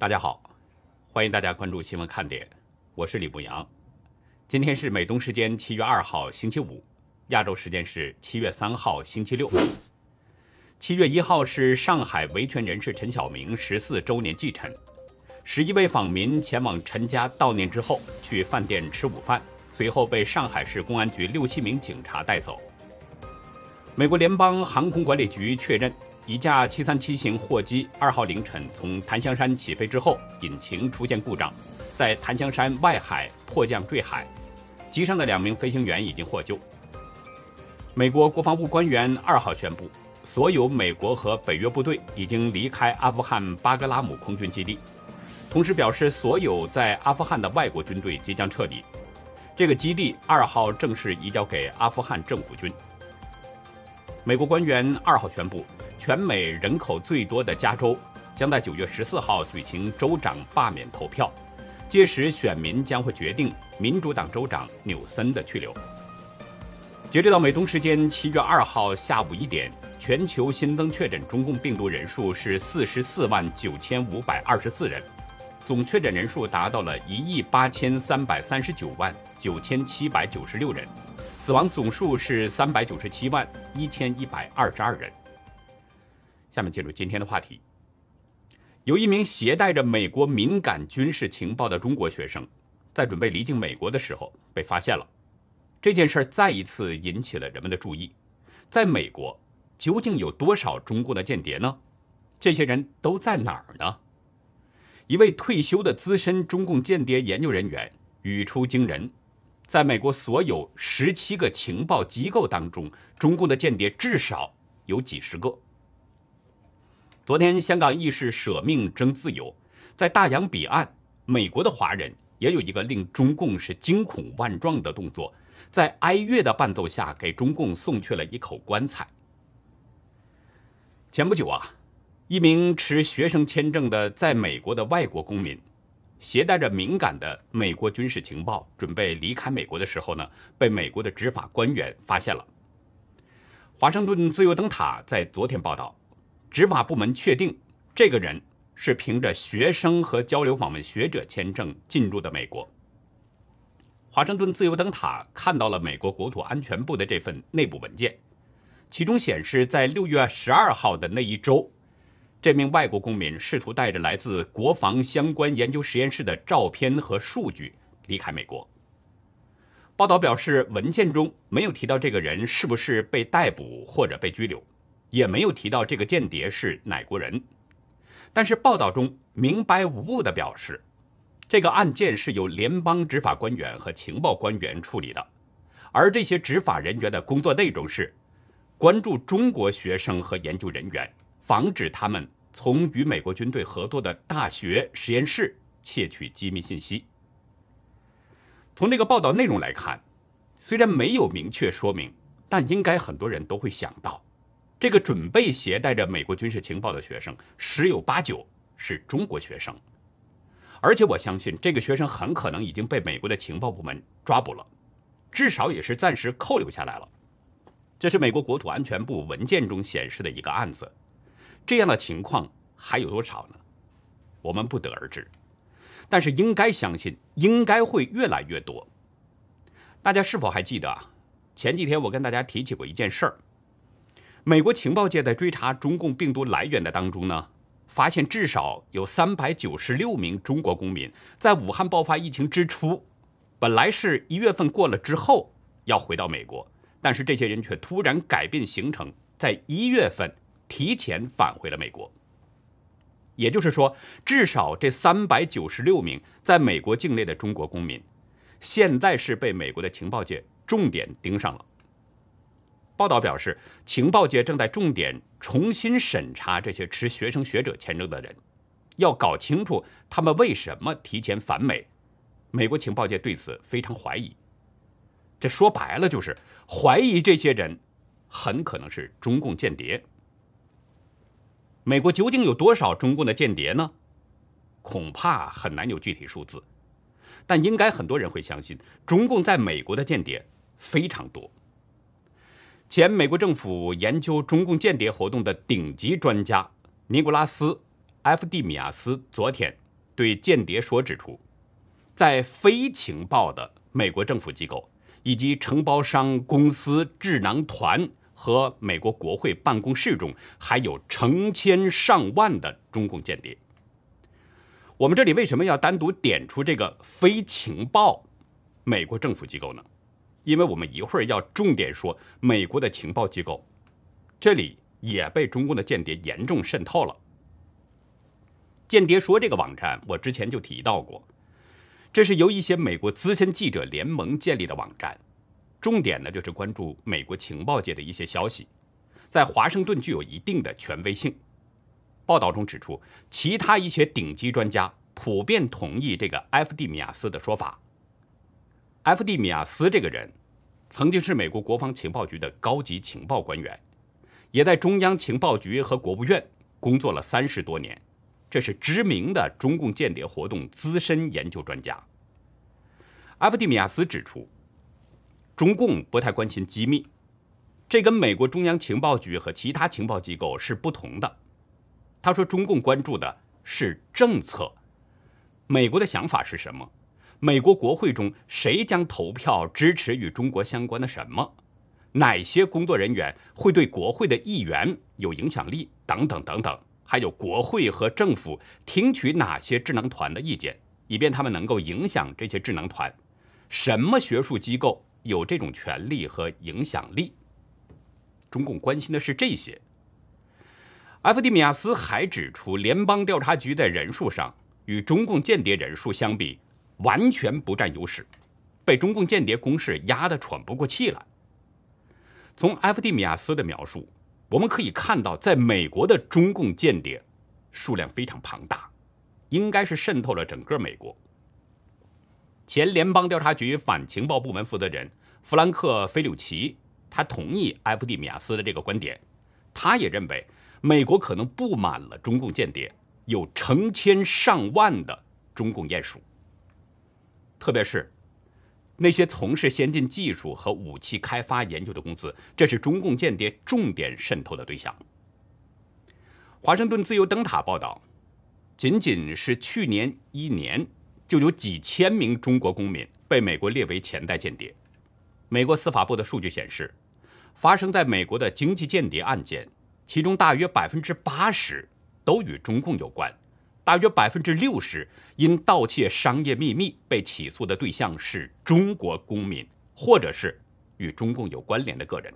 大家好，欢迎大家关注新闻看点，我是李步阳。今天是美东时间七月二号星期五，亚洲时间是七月三号星期六。七月一号是上海维权人士陈晓明十四周年祭辰，十一位访民前往陈家悼念之后，去饭店吃午饭，随后被上海市公安局六七名警察带走。美国联邦航空管理局确认。一架737型货机二号凌晨从檀香山起飞之后，引擎出现故障，在檀香山外海迫降坠海，机上的两名飞行员已经获救。美国国防部官员二号宣布，所有美国和北约部队已经离开阿富汗巴格拉姆空军基地，同时表示所有在阿富汗的外国军队即将撤离，这个基地二号正式移交给阿富汗政府军。美国官员二号宣布。全美人口最多的加州将在九月十四号举行州长罢免投票，届时选民将会决定民主党州长纽森的去留。截止到美东时间七月二号下午一点，全球新增确诊中共病毒人数是四十四万九千五百二十四人，总确诊人数达到了一亿八千三百三十九万九千七百九十六人，死亡总数是三百九十七万一千一百二十二人。下面进入今天的话题。有一名携带着美国敏感军事情报的中国学生，在准备离境美国的时候被发现了。这件事再一次引起了人们的注意。在美国，究竟有多少中共的间谍呢？这些人都在哪儿呢？一位退休的资深中共间谍研究人员语出惊人：在美国所有十七个情报机构当中，中共的间谍至少有几十个。昨天，香港义士舍命争自由，在大洋彼岸，美国的华人也有一个令中共是惊恐万状的动作，在哀乐的伴奏下，给中共送去了一口棺材。前不久啊，一名持学生签证的在美国的外国公民，携带着敏感的美国军事情报，准备离开美国的时候呢，被美国的执法官员发现了。华盛顿自由灯塔在昨天报道。执法部门确定，这个人是凭着学生和交流访问学者签证进入的美国。华盛顿自由灯塔看到了美国国土安全部的这份内部文件，其中显示，在六月十二号的那一周，这名外国公民试图带着来自国防相关研究实验室的照片和数据离开美国。报道表示，文件中没有提到这个人是不是被逮捕或者被拘留。也没有提到这个间谍是哪国人，但是报道中明白无误地表示，这个案件是由联邦执法官员和情报官员处理的，而这些执法人员的工作内容是关注中国学生和研究人员，防止他们从与美国军队合作的大学实验室窃取机密信息。从这个报道内容来看，虽然没有明确说明，但应该很多人都会想到。这个准备携带着美国军事情报的学生，十有八九是中国学生，而且我相信这个学生很可能已经被美国的情报部门抓捕了，至少也是暂时扣留下来了。这是美国国土安全部文件中显示的一个案子，这样的情况还有多少呢？我们不得而知，但是应该相信，应该会越来越多。大家是否还记得啊？前几天我跟大家提起过一件事儿。美国情报界在追查中共病毒来源的当中呢，发现至少有三百九十六名中国公民在武汉爆发疫情之初，本来是一月份过了之后要回到美国，但是这些人却突然改变行程，在一月份提前返回了美国。也就是说，至少这三百九十六名在美国境内的中国公民，现在是被美国的情报界重点盯上了。报道表示，情报界正在重点重新审查这些持学生学者签证的人，要搞清楚他们为什么提前返美。美国情报界对此非常怀疑。这说白了就是怀疑这些人很可能是中共间谍。美国究竟有多少中共的间谍呢？恐怕很难有具体数字，但应该很多人会相信，中共在美国的间谍非常多。前美国政府研究中共间谍活动的顶级专家尼古拉斯·埃夫蒂米亚斯昨天对间谍说指出，在非情报的美国政府机构以及承包商公司、智囊团和美国国会办公室中，还有成千上万的中共间谍。我们这里为什么要单独点出这个非情报美国政府机构呢？因为我们一会儿要重点说美国的情报机构，这里也被中共的间谍严重渗透了。间谍说这个网站，我之前就提到过，这是由一些美国资深记者联盟建立的网站，重点呢就是关注美国情报界的一些消息，在华盛顿具有一定的权威性。报道中指出，其他一些顶级专家普遍同意这个埃弗蒂米亚斯的说法。埃弗蒂米亚斯这个人，曾经是美国国防情报局的高级情报官员，也在中央情报局和国务院工作了三十多年。这是知名的中共间谍活动资深研究专家。阿夫蒂米亚斯指出，中共不太关心机密，这跟美国中央情报局和其他情报机构是不同的。他说，中共关注的是政策，美国的想法是什么？美国国会中谁将投票支持与中国相关的什么？哪些工作人员会对国会的议员有影响力？等等等等。还有国会和政府听取哪些智囊团的意见，以便他们能够影响这些智囊团。什么学术机构有这种权利和影响力？中共关心的是这些。埃弗蒂米亚斯还指出，联邦调查局在人数上与中共间谍人数相比完全不占优势，被中共间谍攻势压得喘不过气来。从埃弗蒂米亚斯的描述。我们可以看到，在美国的中共间谍数量非常庞大，应该是渗透了整个美国。前联邦调查局反情报部门负责人弗兰克·菲柳奇，他同意埃弗蒂米亚斯的这个观点。他也认为，美国可能布满了中共间谍，有成千上万的中共鼹鼠，特别是。那些从事先进技术和武器开发研究的公司，这是中共间谍重点渗透的对象。华盛顿自由灯塔报道，仅仅是去年一年，就有几千名中国公民被美国列为潜在间谍。美国司法部的数据显示，发生在美国的经济间谍案件，其中大约百分之八十都与中共有关。大约百分之六十因盗窃商业秘密被起诉的对象是中国公民，或者是与中共有关联的个人。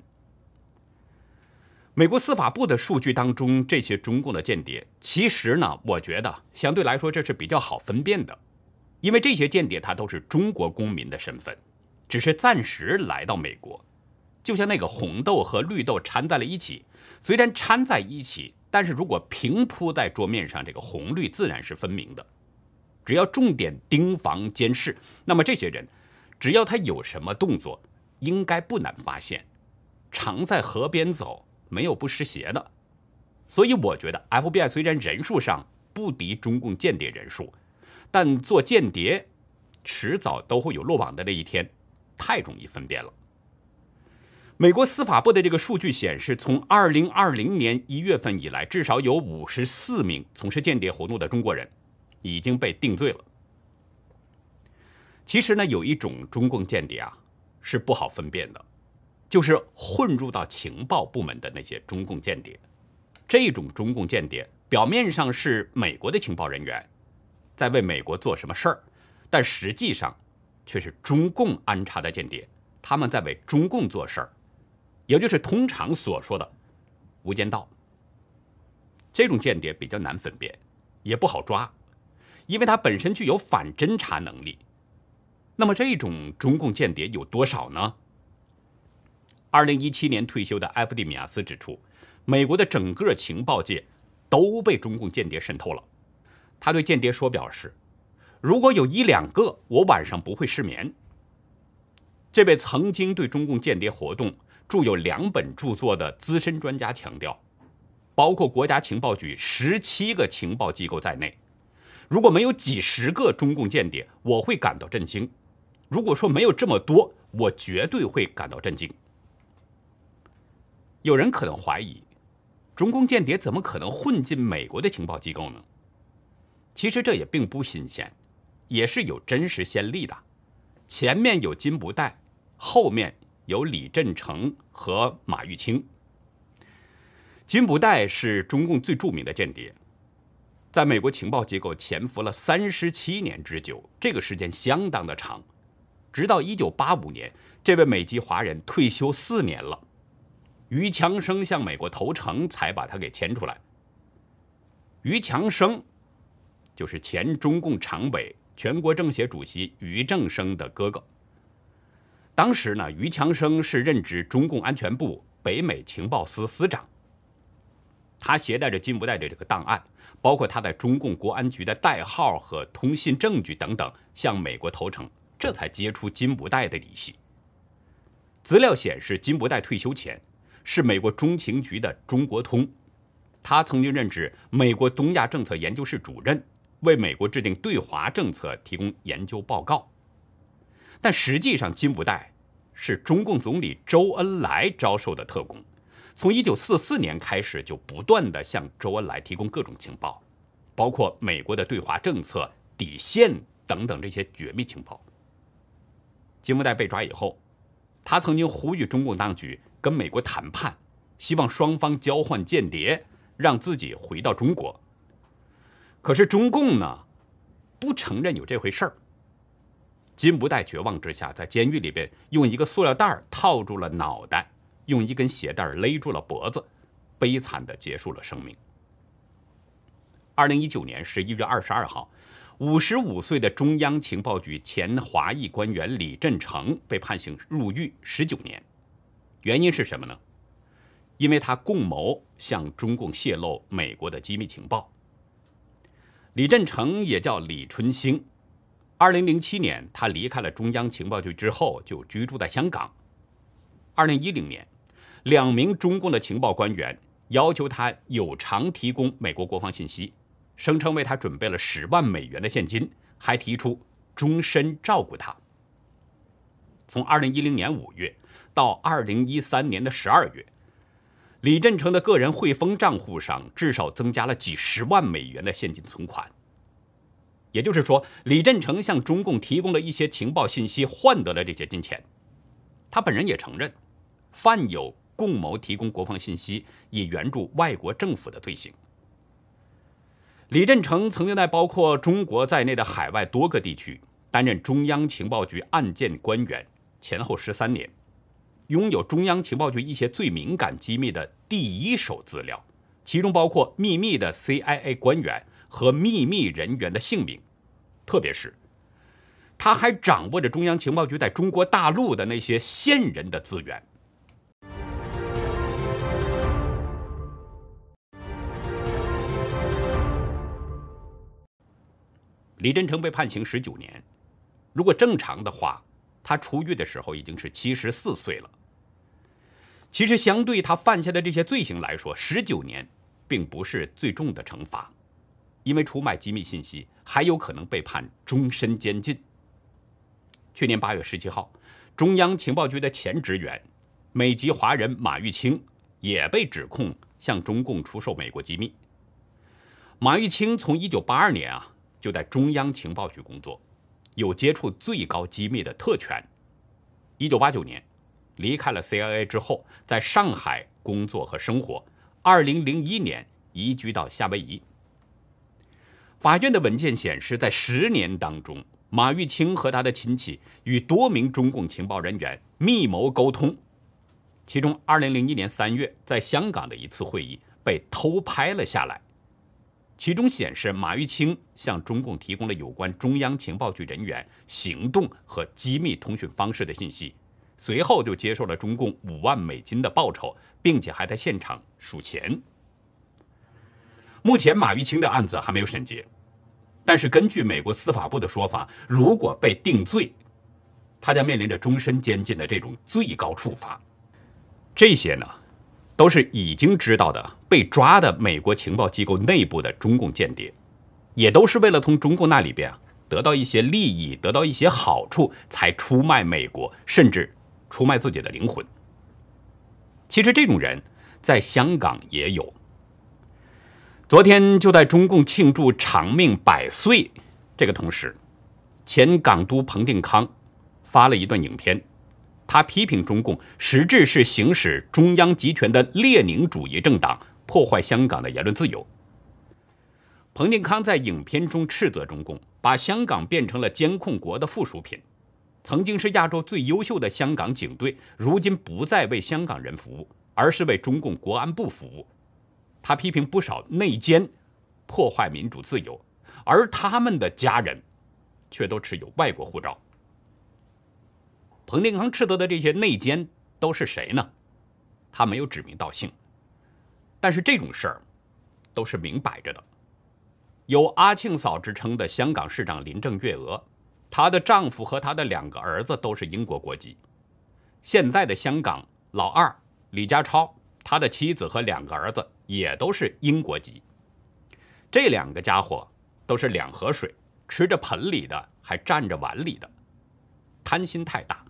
美国司法部的数据当中，这些中共的间谍，其实呢，我觉得相对来说这是比较好分辨的，因为这些间谍他都是中国公民的身份，只是暂时来到美国，就像那个红豆和绿豆掺在了一起，虽然掺在一起。但是如果平铺在桌面上，这个红绿自然是分明的。只要重点盯防监视，那么这些人，只要他有什么动作，应该不难发现。常在河边走，没有不湿鞋的。所以我觉得，FBI 虽然人数上不敌中共间谍人数，但做间谍，迟早都会有落网的那一天，太容易分辨了。美国司法部的这个数据显示，从2020年1月份以来，至少有54名从事间谍活动的中国人已经被定罪了。其实呢，有一种中共间谍啊是不好分辨的，就是混入到情报部门的那些中共间谍。这种中共间谍表面上是美国的情报人员，在为美国做什么事儿，但实际上却是中共安插的间谍，他们在为中共做事儿。也就是通常所说的“无间道”，这种间谍比较难分辨，也不好抓，因为他本身具有反侦查能力。那么这种中共间谍有多少呢？二零一七年退休的埃弗蒂米亚斯指出，美国的整个情报界都被中共间谍渗透了。他对间谍说表示：“如果有一两个，我晚上不会失眠。”这位曾经对中共间谍活动。著有两本著作的资深专家强调，包括国家情报局十七个情报机构在内，如果没有几十个中共间谍，我会感到震惊；如果说没有这么多，我绝对会感到震惊。有人可能怀疑，中共间谍怎么可能混进美国的情报机构呢？其实这也并不新鲜，也是有真实先例的。前面有金不带，后面有李振成和马玉清。金不代是中共最著名的间谍，在美国情报机构潜伏了三十七年之久，这个时间相当的长。直到一九八五年，这位美籍华人退休四年了，于强生向美国投诚，才把他给牵出来。于强生就是前中共常委、全国政协主席于正声的哥哥。当时呢，于强生是任职中共安全部北美情报司司长。他携带着金不代的这个档案，包括他在中共国安局的代号和通信证据等等，向美国投诚，这才揭出金不代的底细。资料显示，金不代退休前是美国中情局的中国通，他曾经任职美国东亚政策研究室主任，为美国制定对华政策提供研究报告。但实际上，金不代是中共总理周恩来招收的特工。从一九四四年开始，就不断的向周恩来提供各种情报，包括美国的对华政策底线等等这些绝密情报。金不代被抓以后，他曾经呼吁中共当局跟美国谈判，希望双方交换间谍，让自己回到中国。可是中共呢，不承认有这回事儿。金不代绝望之下，在监狱里边用一个塑料袋套住了脑袋。用一根鞋带勒住了脖子，悲惨的结束了生命。二零一九年十一月二十二号，五十五岁的中央情报局前华裔官员李振成被判刑入狱十九年，原因是什么呢？因为他共谋向中共泄露美国的机密情报。李振成也叫李春兴，二零零七年他离开了中央情报局之后，就居住在香港。二零一零年。两名中共的情报官员要求他有偿提供美国国防信息，声称为他准备了十万美元的现金，还提出终身照顾他。从二零一零年五月到二零一三年的十二月，李振成的个人汇丰账户上至少增加了几十万美元的现金存款。也就是说，李振成向中共提供了一些情报信息，换得了这些金钱。他本人也承认，犯有。共谋提供国防信息以援助外国政府的罪行。李振成曾经在包括中国在内的海外多个地区担任中央情报局案件官员，前后十三年，拥有中央情报局一些最敏感机密的第一手资料，其中包括秘密的 CIA 官员和秘密人员的姓名，特别是他还掌握着中央情报局在中国大陆的那些线人的资源。李振成被判刑十九年，如果正常的话，他出狱的时候已经是七十四岁了。其实，相对他犯下的这些罪行来说，十九年并不是最重的惩罚，因为出卖机密信息还有可能被判终身监禁。去年八月十七号，中央情报局的前职员、美籍华人马玉清也被指控向中共出售美国机密。马玉清从一九八二年啊。就在中央情报局工作，有接触最高机密的特权。一九八九年离开了 CIA 之后，在上海工作和生活。二零零一年移居到夏威夷。法院的文件显示，在十年当中，马玉清和他的亲戚与多名中共情报人员密谋沟通。其中，二零零一年三月在香港的一次会议被偷拍了下来。其中显示，马玉清向中共提供了有关中央情报局人员行动和机密通讯方式的信息，随后就接受了中共五万美金的报酬，并且还在现场数钱。目前，马玉清的案子还没有审结，但是根据美国司法部的说法，如果被定罪，他将面临着终身监禁的这种最高处罚。这些呢？都是已经知道的被抓的美国情报机构内部的中共间谍，也都是为了从中共那里边啊得到一些利益，得到一些好处，才出卖美国，甚至出卖自己的灵魂。其实这种人在香港也有。昨天就在中共庆祝长命百岁这个同时，前港督彭定康发了一段影片，他批评中共实质是行使中央集权的列宁主义政党，破坏香港的言论自由。彭定康在影片中斥责中共把香港变成了监控国的附属品，曾经是亚洲最优秀的香港警队，如今不再为香港人服务，而是为中共国安部服务。他批评不少内奸破坏民主自由，而他们的家人却都持有外国护照。彭定康斥责的这些内奸都是谁呢？他没有指名道姓，但是这种事儿都是明摆着的。有“阿庆嫂”之称的香港市长林郑月娥，她的丈夫和她的两个儿子都是英国国籍。现在的香港老二李家超，他的妻子和两个儿子。也都是英国籍，这两个家伙都是两河水，吃着盆里的还占着碗里的，贪心太大。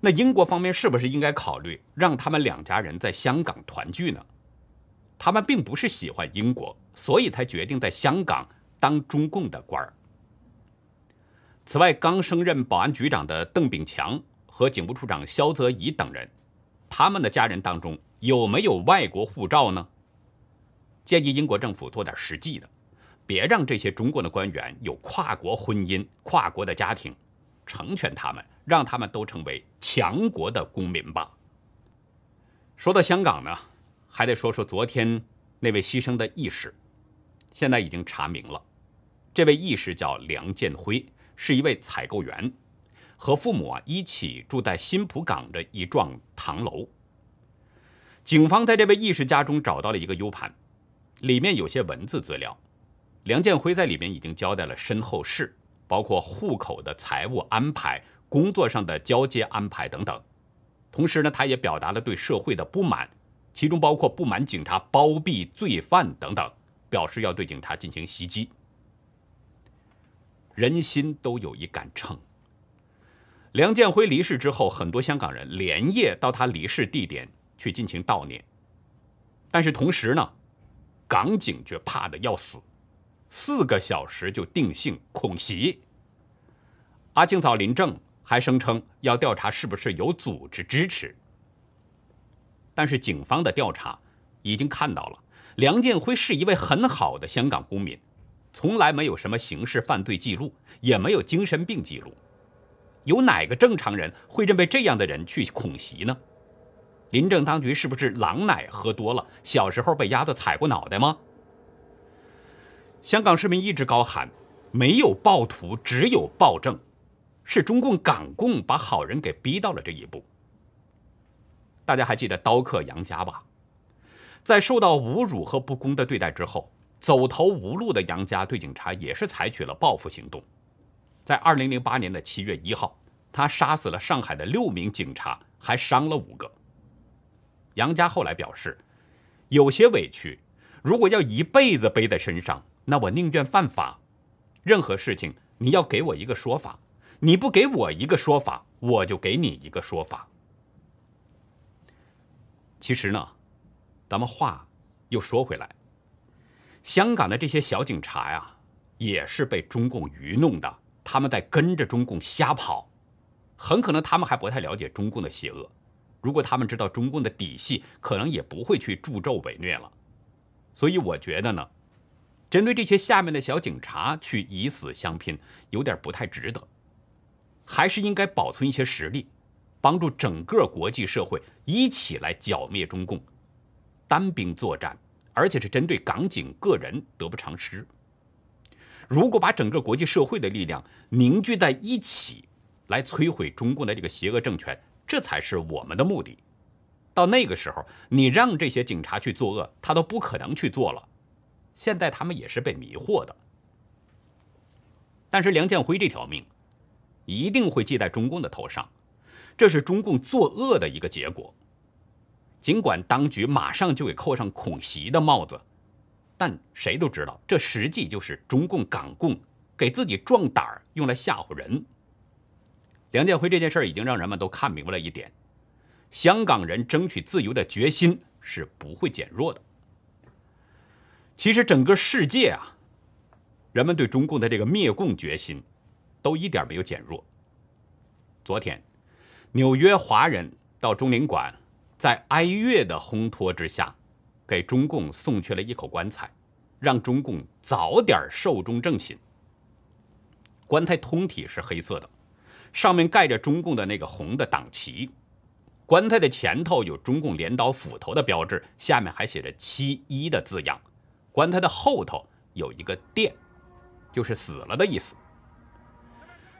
那英国方面是不是应该考虑让他们两家人在香港团聚呢？他们并不是喜欢英国，所以才决定在香港当中共的官儿。此外，刚升任保安局长的邓炳强和警务处长肖泽怡等人，他们的家人当中。有没有外国护照呢？建议英国政府做点实际的，别让这些中国的官员有跨国婚姻、跨国的家庭，成全他们，让他们都成为强国的公民吧。说到香港呢，还得说说昨天那位牺牲的义士，现在已经查明了，这位义士叫梁建辉，是一位采购员，和父母啊一起住在新浦港的一幢唐楼。警方在这位义士家中找到了一个 U 盘，里面有些文字资料。梁建辉在里面已经交代了身后事，包括户口的财务安排、工作上的交接安排等等。同时呢，他也表达了对社会的不满，其中包括不满警察包庇罪犯等等，表示要对警察进行袭击。人心都有一杆秤。梁建辉离世之后，很多香港人连夜到他离世地点。去进行悼念，但是同时呢，港警却怕的要死，四个小时就定性恐袭。阿庆嫂林正还声称要调查是不是有组织支持，但是警方的调查已经看到了，梁建辉是一位很好的香港公民，从来没有什么刑事犯罪记录，也没有精神病记录，有哪个正常人会认为这样的人去恐袭呢？林政当局是不是狼奶喝多了？小时候被鸭子踩过脑袋吗？香港市民一直高喊“没有暴徒，只有暴政”，是中共港共把好人给逼到了这一步。大家还记得刀客杨家吧？在受到侮辱和不公的对待之后，走投无路的杨家对警察也是采取了报复行动。在二零零八年的七月一号，他杀死了上海的六名警察，还伤了五个。杨家后来表示，有些委屈，如果要一辈子背在身上，那我宁愿犯法。任何事情，你要给我一个说法，你不给我一个说法，我就给你一个说法。其实呢，咱们话又说回来，香港的这些小警察呀，也是被中共愚弄的，他们在跟着中共瞎跑，很可能他们还不太了解中共的邪恶。如果他们知道中共的底细，可能也不会去助纣为虐了。所以我觉得呢，针对这些下面的小警察去以死相拼，有点不太值得。还是应该保存一些实力，帮助整个国际社会一起来剿灭中共。单兵作战，而且是针对港警个人，得不偿失。如果把整个国际社会的力量凝聚在一起，来摧毁中共的这个邪恶政权。这才是我们的目的。到那个时候，你让这些警察去作恶，他都不可能去做了。现在他们也是被迷惑的。但是梁建辉这条命，一定会记在中共的头上，这是中共作恶的一个结果。尽管当局马上就给扣上恐袭的帽子，但谁都知道，这实际就是中共港共给自己壮胆，用来吓唬人。梁建辉这件事儿已经让人们都看明白了一点：香港人争取自由的决心是不会减弱的。其实整个世界啊，人们对中共的这个灭共决心都一点没有减弱。昨天，纽约华人到中领馆，在哀乐的烘托之下，给中共送去了一口棺材，让中共早点寿终正寝。棺材通体是黑色的，上面盖着中共的那个红的党旗。棺材的前头有中共镰刀斧头的标志，下面还写着“七一”的字样。棺材的后头有一个“殿”，就是死了的意思。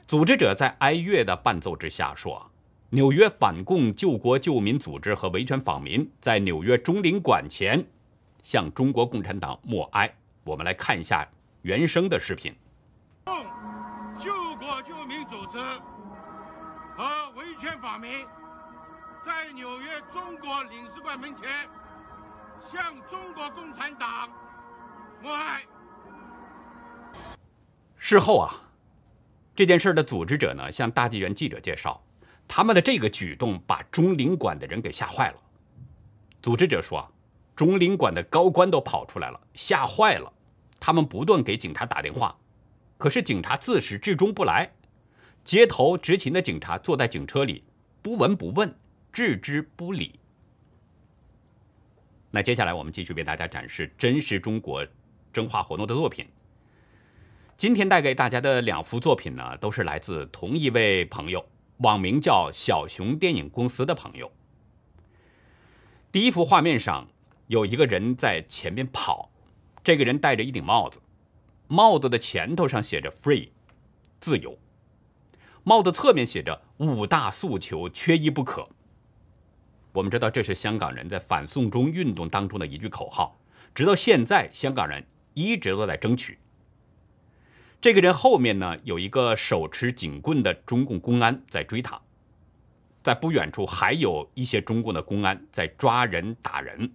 组织者在哀乐的伴奏之下说：“纽约反共救国救民组织和维权访民在纽约中领馆前向中国共产党默哀。”我们来看一下原声的视频。救国救民组织和维权访民。在纽约中国领事馆门前，向中国共产党默哀。事后啊，这件事的组织者呢，向大纪元记者介绍，他们的这个举动把中领馆的人给吓坏了。组织者说，中领馆的高官都跑出来了，吓坏了，他们不断给警察打电话，可是警察自始至终不来。街头执勤的警察坐在警车里，不闻不问。置之不理。那接下来我们继续为大家展示真实中国真话活动的作品。今天带给大家的两幅作品呢，都是来自同一位朋友，网名叫小熊电影公司的朋友。第一幅画面上有一个人在前面跑，这个人戴着一顶帽子，帽子的前头上写着 “free”，自由。帽子侧面写着“五大诉求缺一不可”。我们知道这是香港人在反送中运动当中的一句口号，直到现在，香港人一直都在争取。这个人后面呢，有一个手持警棍的中共公安在追他，在不远处还有一些中共的公安在抓人打人，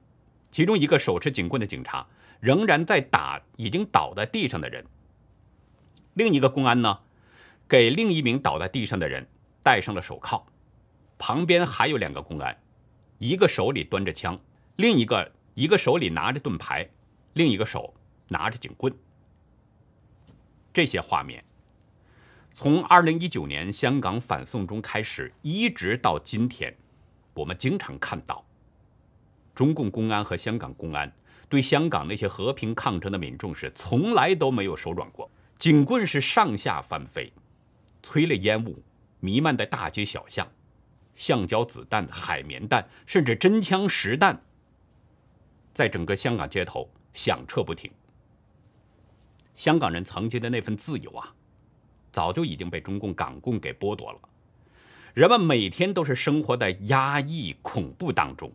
其中一个手持警棍的警察仍然在打已经倒在地上的人，另一个公安呢，给另一名倒在地上的人戴上了手铐，旁边还有两个公安。一个手里端着枪，另一个一个手里拿着盾牌，另一个手拿着警棍。这些画面，从二零一九年香港反送中开始，一直到今天，我们经常看到，中共公安和香港公安对香港那些和平抗争的民众是从来都没有手软过，警棍是上下翻飞，催泪烟雾弥漫在大街小巷。橡胶子弹、海绵弹，甚至真枪实弹，在整个香港街头响彻不停。香港人曾经的那份自由啊，早就已经被中共港共给剥夺了。人们每天都是生活在压抑、恐怖当中。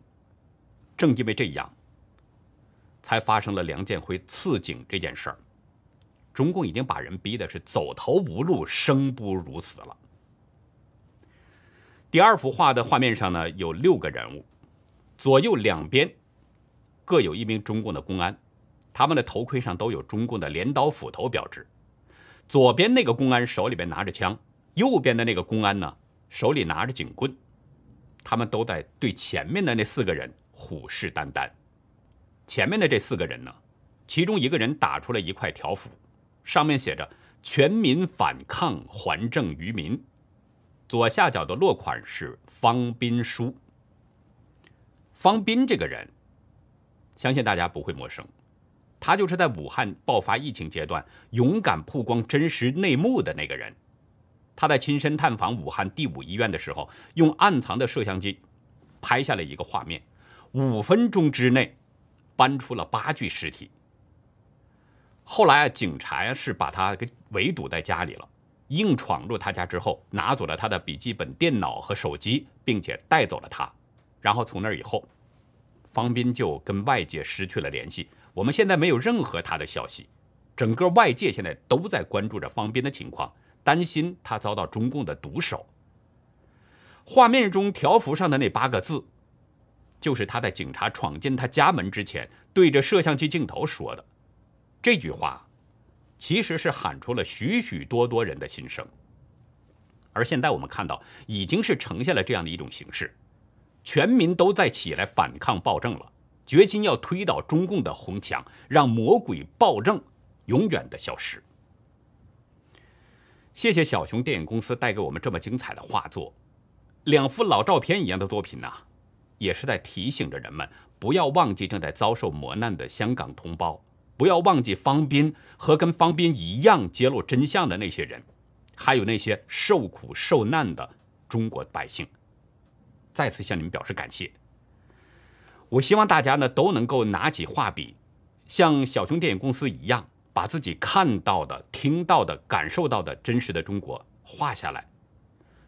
正因为这样，才发生了梁建辉刺警这件事儿。中共已经把人逼的是走投无路、生不如死了。第二幅画的画面上呢，有六个人物，左右两边各有一名中共的公安，他们的头盔上都有中共的镰刀斧头标志。左边那个公安手里边拿着枪，右边的那个公安呢手里拿着警棍，他们都在对前面的那四个人虎视眈眈。前面的这四个人呢，其中一个人打出了一块条幅，上面写着“全民反抗，还政于民”。左下角的落款是方斌书。方斌这个人，相信大家不会陌生，他就是在武汉爆发疫情阶段勇敢曝光真实内幕的那个人。他在亲身探访武汉第五医院的时候，用暗藏的摄像机拍下了一个画面，五分钟之内搬出了八具尸体。后来啊，警察呀是把他给围堵在家里了。硬闯入他家之后，拿走了他的笔记本电脑和手机，并且带走了他。然后从那以后，方斌就跟外界失去了联系。我们现在没有任何他的消息。整个外界现在都在关注着方斌的情况，担心他遭到中共的毒手。画面中条幅上的那八个字，就是他在警察闯进他家门之前对着摄像机镜头说的。这句话。其实是喊出了许许多多人的心声，而现在我们看到，已经是呈现了这样的一种形式，全民都在起来反抗暴政了，决心要推倒中共的红墙，让魔鬼暴政永远的消失。谢谢小熊电影公司带给我们这么精彩的画作，两幅老照片一样的作品呐，也是在提醒着人们不要忘记正在遭受磨难的香港同胞，不要忘记方斌和跟方斌一样揭露真相的那些人，还有那些受苦受难的中国百姓。再次向你们表示感谢。我希望大家呢都能够拿起画笔，像小熊电影公司一样。把自己看到的、听到的、感受到的真实的中国画下来，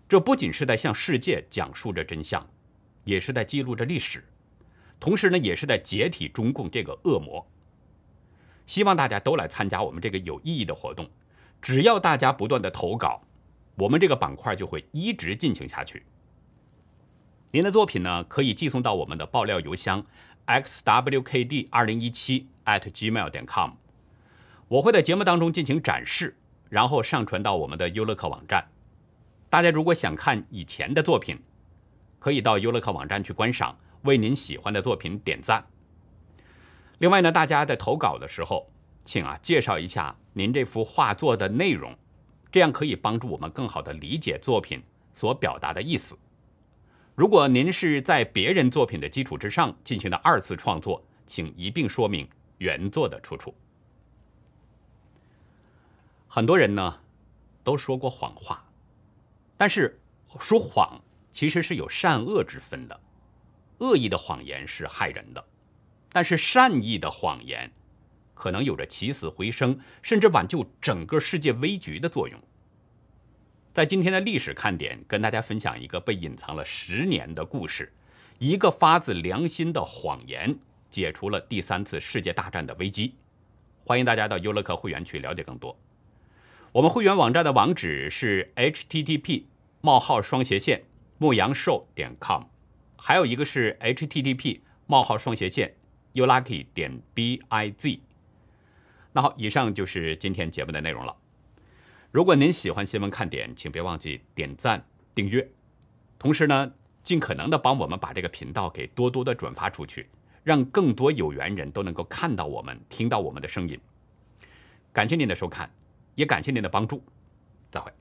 这不仅是在向世界讲述着真相，也是在记录着历史，同时呢，也是在解体中共这个恶魔。希望大家都来参加我们这个有意义的活动。只要大家不断的投稿，我们这个板块就会一直进行下去。您的作品呢，可以寄送到我们的爆料邮箱 xwkd 二零一七 at gmail 点 com。我会在节目当中进行展示，然后上传到我们的优乐客网站。大家如果想看以前的作品，可以到优乐客网站去观赏，为您喜欢的作品点赞。另外呢，大家在投稿的时候，请啊介绍一下您这幅画作的内容，这样可以帮助我们更好的理解作品所表达的意思。如果您是在别人作品的基础之上进行的二次创作，请一并说明原作的出处。很多人呢都说过谎话，但是说谎其实是有善恶之分的。恶意的谎言是害人的，但是善意的谎言可能有着起死回生，甚至挽救整个世界危局的作用。在今天的历史看点，跟大家分享一个被隐藏了十年的故事：一个发自良心的谎言，解除了第三次世界大战的危机。欢迎大家到优乐客会员区了解更多。我们会员网站的网址是 http: 冒号双斜线牧羊兽点 com，还有一个是 http: 冒号双斜线 ulucky 点 biz。那好，以上就是今天节目的内容了。如果您喜欢新闻看点，请别忘记点赞、订阅，同时呢，尽可能的帮我们把这个频道给多多的转发出去，让更多有缘人都能够看到我们、听到我们的声音。感谢您的收看。也感谢您的帮助，再会。